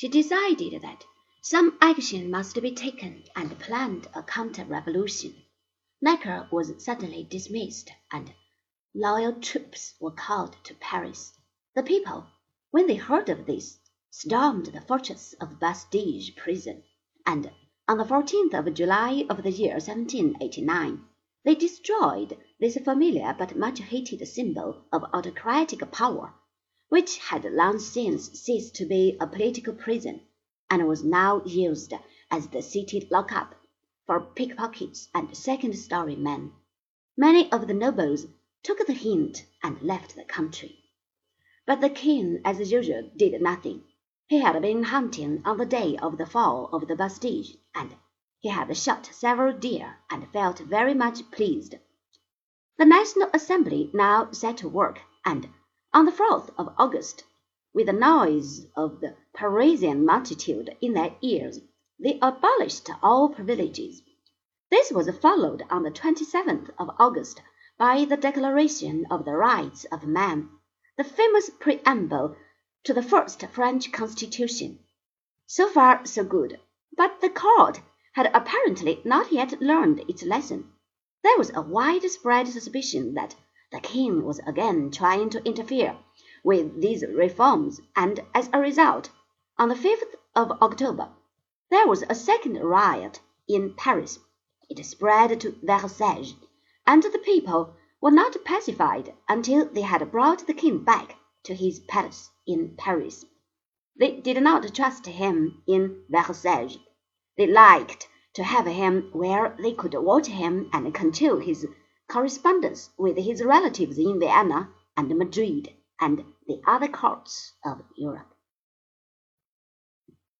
she decided that some action must be taken and planned a counter revolution. Necker was suddenly dismissed, and loyal troops were called to Paris. The people, when they heard of this, stormed the fortress of Bastille prison, and on the 14th of July of the year 1789 they destroyed this familiar but much hated symbol of autocratic power, which had long since ceased to be a political prison, and was now used as the city lockup for pickpockets and second-story men. Many of the nobles took the hint and left the country. But the king, as usual, did nothing. He had been hunting on the day of the fall of the Bastille, and he had shot several deer and felt very much pleased. The National Assembly now set to work, and on the 4th of August, with the noise of the Parisian multitude in their ears, they abolished all privileges. This was followed on the 27th of August by the Declaration of the Rights of Man, the famous preamble to the first French Constitution. So far so good, but the court had apparently not yet learned its lesson. There was a widespread suspicion that the king was again trying to interfere with these reforms, and as a result, on the 5th of October, there was a second riot in Paris. It spread to Versailles, and the people were not pacified until they had brought the king back to his palace in Paris. They did not trust him in Versailles. They liked to have him where they could watch him and control his correspondence with his relatives in Vienna and Madrid and the other courts of Europe.